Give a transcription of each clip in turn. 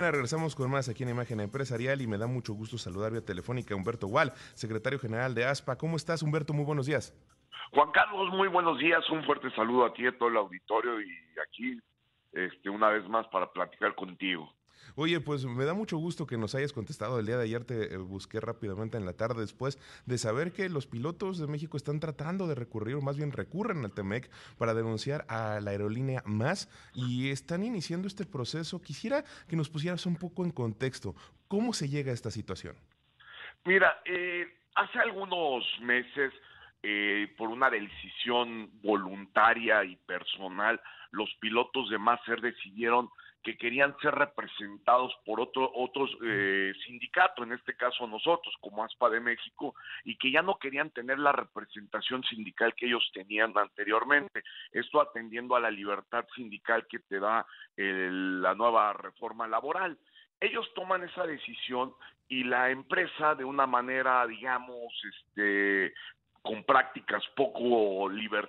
Regresamos con más aquí en Imagen Empresarial y me da mucho gusto saludar vía telefónica a Humberto Gual, secretario general de ASPA. ¿Cómo estás, Humberto? Muy buenos días. Juan Carlos, muy buenos días. Un fuerte saludo a ti a todo el auditorio y aquí este, una vez más para platicar contigo. Oye, pues me da mucho gusto que nos hayas contestado. El día de ayer te eh, busqué rápidamente en la tarde después de saber que los pilotos de México están tratando de recurrir, o más bien recurren al TEMEC para denunciar a la aerolínea más y están iniciando este proceso. Quisiera que nos pusieras un poco en contexto. ¿Cómo se llega a esta situación? Mira, eh, hace algunos meses, eh, por una decisión voluntaria y personal, los pilotos de Maser decidieron que querían ser representados por otro, otros eh, sindicatos, en este caso nosotros como ASPA de México, y que ya no querían tener la representación sindical que ellos tenían anteriormente. Esto atendiendo a la libertad sindical que te da la nueva reforma laboral. Ellos toman esa decisión y la empresa de una manera, digamos, este, con prácticas poco liber,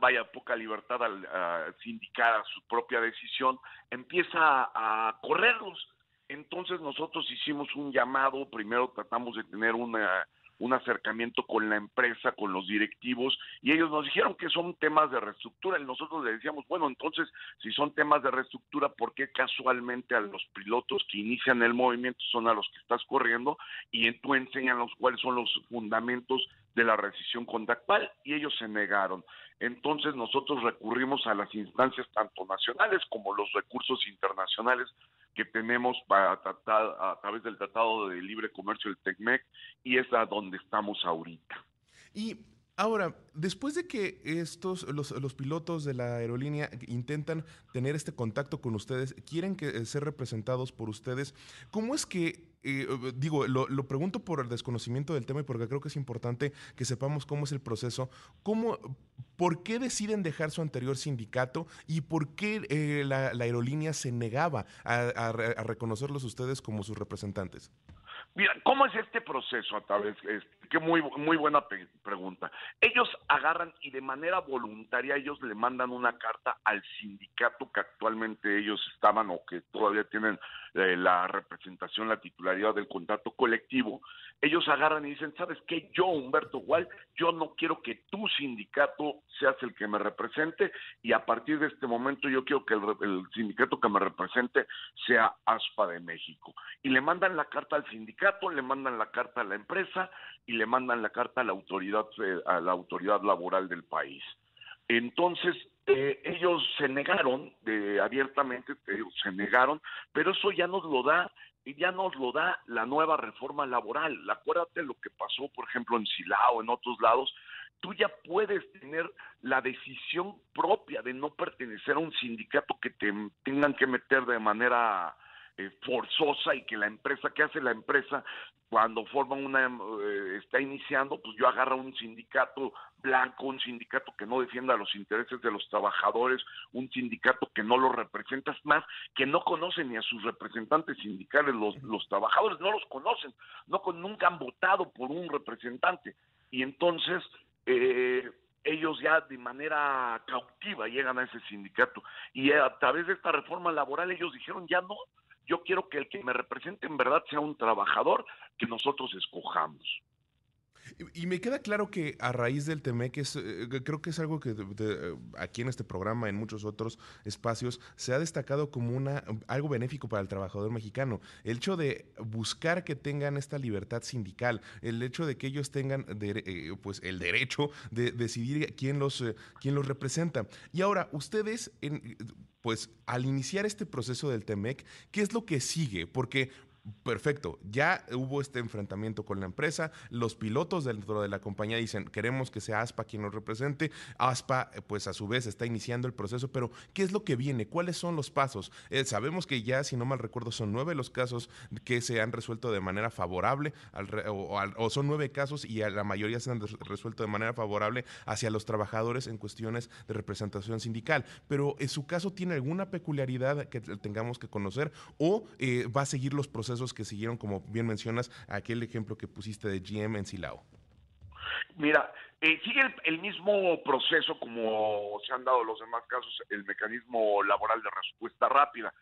vaya poca libertad al sindicar a su propia decisión, empieza a, correrlos. Entonces nosotros hicimos un llamado, primero tratamos de tener una un acercamiento con la empresa, con los directivos, y ellos nos dijeron que son temas de reestructura, y nosotros le decíamos, bueno, entonces, si son temas de reestructura, ¿por qué casualmente a los pilotos que inician el movimiento son a los que estás corriendo y tú enseñan los cuáles son los fundamentos de la rescisión contractual? Y ellos se negaron. Entonces nosotros recurrimos a las instancias tanto nacionales como los recursos internacionales que tenemos para tratar a través del Tratado de Libre Comercio del TECMEC y es a donde estamos ahorita. Y Ahora, después de que estos, los, los, pilotos de la aerolínea intentan tener este contacto con ustedes, quieren que, eh, ser representados por ustedes, ¿cómo es que, eh, digo, lo, pregunto por el desconocimiento del tema y porque creo que es importante que sepamos cómo es el proceso, cómo, por qué deciden dejar su anterior sindicato y por qué eh, la, aerolínea se negaba a, reconocerlos ustedes como sus representantes? Mira, ¿cómo es este proceso a través? Qué muy, muy buena pregunta. Ellos agarran y de manera voluntaria ellos le mandan una carta al sindicato que actualmente ellos estaban o que todavía tienen eh, la representación, la titularidad del contrato colectivo. Ellos agarran y dicen, ¿sabes qué? Yo, Humberto Gual, yo no quiero que tu sindicato seas el que me represente y a partir de este momento yo quiero que el, el sindicato que me represente sea ASPA de México. Y le mandan la carta al sindicato le mandan la carta a la empresa y le mandan la carta a la autoridad eh, a la autoridad laboral del país. Entonces eh, ellos se negaron de, abiertamente, se negaron, pero eso ya nos lo da ya nos lo da la nueva reforma laboral. Acuérdate lo que pasó, por ejemplo, en Silao, en otros lados. Tú ya puedes tener la decisión propia de no pertenecer a un sindicato que te tengan que meter de manera eh, forzosa y que la empresa, ¿qué hace la empresa? Cuando forma una, eh, está iniciando, pues yo agarro un sindicato blanco, un sindicato que no defienda los intereses de los trabajadores, un sindicato que no los representa, más, que no conoce ni a sus representantes sindicales, los, los trabajadores no los conocen, no nunca han votado por un representante. Y entonces, eh, ellos ya de manera cautiva llegan a ese sindicato. Y a través de esta reforma laboral ellos dijeron, ya no, yo quiero que el que me represente en verdad sea un trabajador que nosotros escojamos. Y me queda claro que a raíz del TEMEC, eh, creo que es algo que aquí en este programa, en muchos otros espacios, se ha destacado como una, algo benéfico para el trabajador mexicano. El hecho de buscar que tengan esta libertad sindical, el hecho de que ellos tengan eh, pues, el derecho de decidir quién los, eh, representa. Y ahora, ustedes, pues al iniciar este proceso del TEMEC, ¿qué es lo que sigue? Porque Perfecto, ya hubo este enfrentamiento con la empresa, los pilotos dentro de la compañía dicen, queremos que sea ASPA quien nos represente, ASPA eh, pues a su vez está iniciando el proceso, pero ¿qué es lo que viene? ¿Cuáles son los pasos? Eh, sabemos que ya, si no mal recuerdo, son nueve los casos que se han resuelto de manera favorable, o, son nueve casos y la mayoría se han resuelto de manera favorable hacia los trabajadores en cuestiones de representación sindical, pero en su caso tiene alguna peculiaridad que tengamos que conocer o eh, va a seguir los procesos que siguieron, como bien mencionas, aquel ejemplo que pusiste de GM en Silao? Mira, eh, sigue el, mismo proceso como se han dado los demás casos, el mecanismo laboral de respuesta rápida.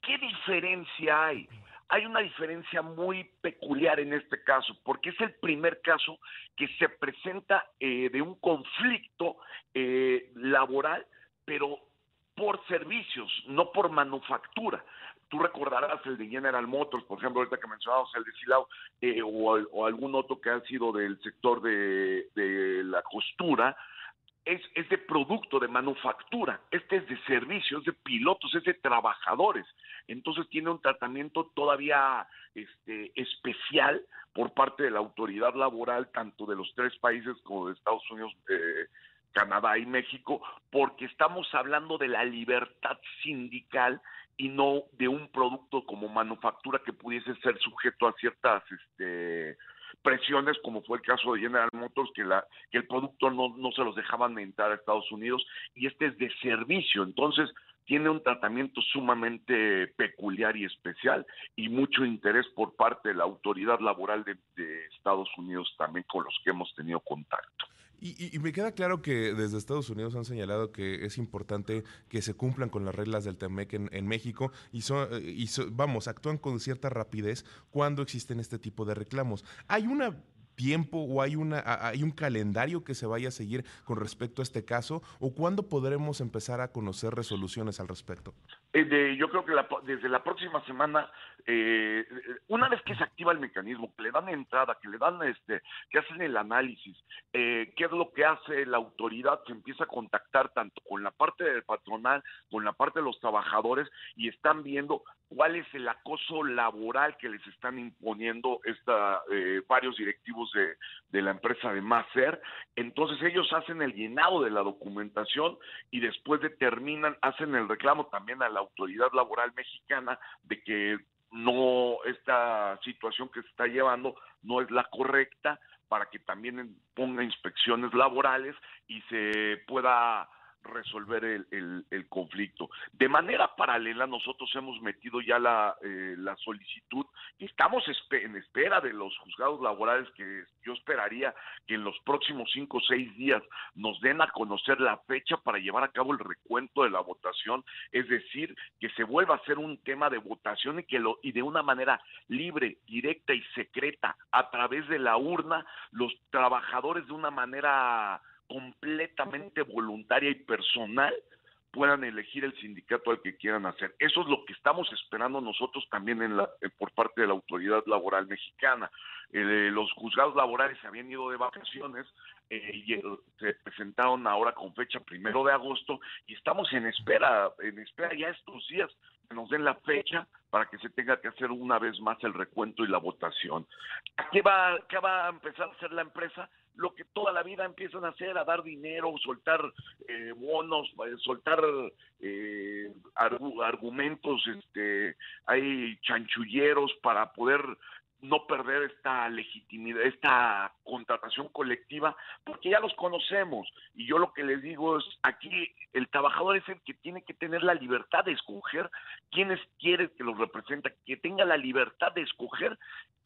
¿Qué diferencia hay? Hay una diferencia muy peculiar en este caso, porque es el primer caso que se presenta eh, de un conflicto eh, laboral, pero por servicios, no por manufactura. Tú recordarás el de General Motors, por ejemplo, ahorita que mencionamos el de Silao, eh, o, algún otro que ha sido del sector de, la costura, es, es, de producto, de manufactura, este es de servicios, de pilotos, es de trabajadores. Entonces tiene un tratamiento todavía este, especial por parte de la autoridad laboral, tanto de los tres países como de Estados Unidos, eh, Canadá y México, porque estamos hablando de la libertad sindical y no de un producto como manufactura que pudiese ser sujeto a ciertas este, presiones, como fue el caso de General Motors, que, la, que el producto no, no se los dejaban entrar a Estados Unidos, y este es de servicio. Entonces, tiene un tratamiento sumamente peculiar y especial y mucho interés por parte de la autoridad laboral de, de Estados Unidos también con los que hemos tenido contacto. Y, me queda claro que desde Estados Unidos han señalado que es importante que se cumplan con las reglas del TEMEC en, México y, eh, y vamos, actúan con cierta rapidez cuando existen este tipo de reclamos. ¿Hay una tiempo o hay, una, hay un calendario que se vaya a seguir con respecto a este caso o cuándo podremos empezar a conocer resoluciones al respecto? Eh, yo creo que desde la próxima semana, eh, una vez que se activa el mecanismo, que le dan entrada, que le dan este, que hacen el análisis, eh, qué es lo que hace la autoridad, se empieza a contactar tanto con la parte del patronal, con la parte de los trabajadores y están viendo cuál es el acoso laboral que les están imponiendo esta, varios directivos de, de la empresa de Macer. Entonces ellos hacen el llenado de la documentación y después determinan, hacen el reclamo también a la autoridad laboral mexicana de que no esta situación que se está llevando no es la correcta para que también ponga inspecciones laborales y se pueda resolver el, conflicto. De manera paralela, nosotros hemos metido ya la, eh, la solicitud y estamos en espera de los juzgados laborales que yo esperaría que en los próximos cinco o seis días nos den a conocer la fecha para llevar a cabo el recuento de la votación, es decir, que se vuelva a hacer un tema de votación y que lo y de una manera libre, directa y secreta a través de la urna los trabajadores de una manera completamente voluntaria y personal puedan elegir el sindicato al que quieran hacer. Eso es lo que estamos esperando nosotros también en la, eh, por parte de la autoridad laboral mexicana. Eh, los juzgados laborales se habían ido de vacaciones eh, y se presentaron ahora con fecha primero de agosto y estamos en espera, en espera ya estos días que nos den la fecha para que se tenga que hacer una vez más el recuento y la votación. ¿Qué va, qué va a empezar a hacer la empresa? Lo que toda la vida empiezan a hacer, a dar dinero, soltar eh, bonos, eh, soltar eh, argumentos, este, hay chanchulleros para poder no perder esta legitimidad, esta contratación colectiva, porque ya los conocemos. Y yo lo que les digo es, aquí el trabajador es el que tiene que tener la libertad de escoger quiénes quiere que los representa, que tenga la libertad de escoger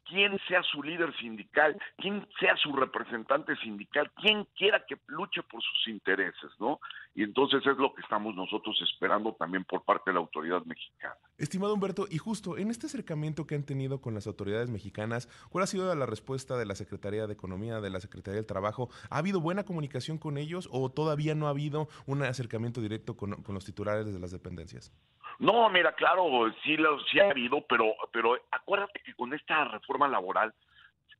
quién sea su líder sindical, quién sea su representante sindical, quién quiera que luche por sus intereses, ¿no? Y entonces es lo que estamos nosotros esperando también por parte de la autoridad mexicana. Estimado Humberto, y justo en este acercamiento que han tenido con las autoridades mexicanas, ¿cuál ha sido la respuesta de la Secretaría de Economía, de la Secretaría del Trabajo? ¿Ha habido buena comunicación con ellos o todavía no ha habido un acercamiento directo con, los titulares de las dependencias? No, mira, claro, sí, sí ha habido, pero, pero acuérdate que con esta reforma laboral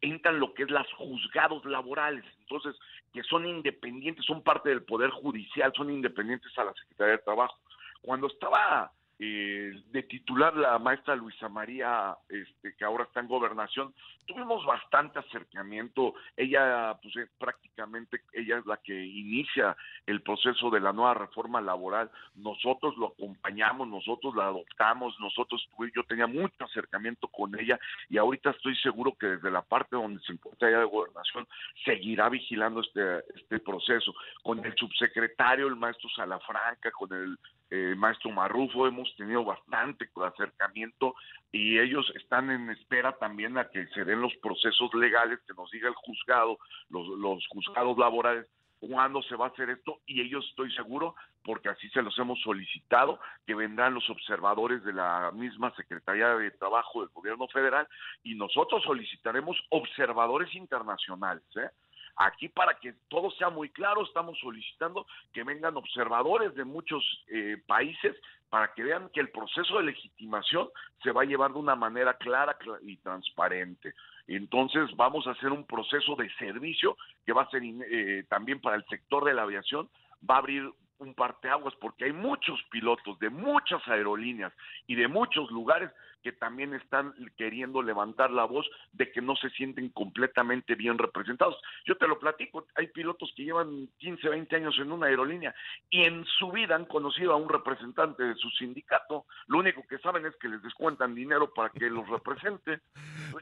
entran lo que es las juzgados laborales, entonces, que son independientes, son parte del Poder Judicial, son independientes a la Secretaría de Trabajo. Cuando estaba eh, de titular la maestra Luisa María, este, que ahora está en gobernación, tuvimos bastante acercamiento. Ella, pues eh, prácticamente, ella es la que inicia el proceso de la nueva reforma laboral. Nosotros lo acompañamos, nosotros la adoptamos, nosotros, yo tenía mucho acercamiento con ella y ahorita estoy seguro que desde la parte donde se encuentra ella de gobernación seguirá vigilando este, este proceso. Con el subsecretario, el maestro Salafranca, con el eh, maestro Marrufo, hemos tenido bastante acercamiento y ellos están en espera también a que se den los procesos legales, que nos diga el juzgado, los, los juzgados laborales, cuándo se va a hacer esto y ellos estoy seguro, porque así se los hemos solicitado, que vendrán los observadores de la misma Secretaría de Trabajo del Gobierno Federal y nosotros solicitaremos observadores internacionales. ¿eh? Aquí para que todo sea muy claro, estamos solicitando que vengan observadores de muchos eh, países para que vean que el proceso de legitimación se va a llevar de una manera clara y transparente. Entonces vamos a hacer un proceso de servicio que va a ser eh, también para el sector de la aviación, va a abrir un parteaguas porque hay muchos pilotos de muchas aerolíneas y de muchos lugares que también están queriendo levantar la voz de que no se sienten completamente bien representados. Yo te lo platico, hay pilotos que llevan 15, 20 años en una aerolínea y en su vida han conocido a un representante de su sindicato. Lo único que saben es que les descuentan dinero para que los represente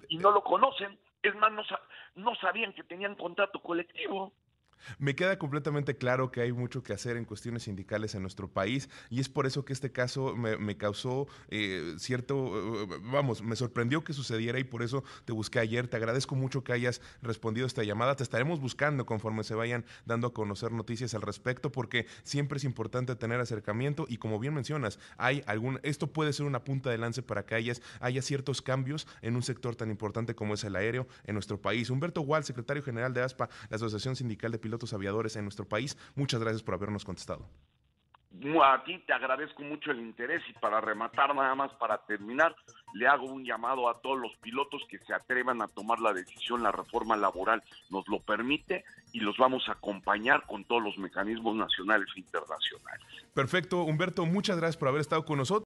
y no lo conocen. Es más, no, no sabían que tenían contrato colectivo. Me queda completamente claro que hay mucho que hacer en cuestiones sindicales en nuestro país y es por eso que este caso me, causó eh, cierto, eh, vamos, me sorprendió que sucediera y por eso te busqué ayer. Te agradezco mucho que hayas respondido a esta llamada. Te estaremos buscando conforme se vayan dando a conocer noticias al respecto porque siempre es importante tener acercamiento y como bien mencionas, hay algún, esto puede ser una punta de lance para que haya ciertos cambios en un sector tan importante como es el aéreo en nuestro país. Humberto Wall, secretario general de ASPA, la Asociación Sindical de Pilotos pilotos aviadores en nuestro país. Muchas gracias por habernos contestado. A ti te agradezco mucho el interés y para rematar nada más, para terminar, le hago un llamado a todos los pilotos que se atrevan a tomar la decisión, la reforma laboral nos lo permite y los vamos a acompañar con todos los mecanismos nacionales e internacionales. Perfecto, Humberto, muchas gracias por haber estado con nosotros.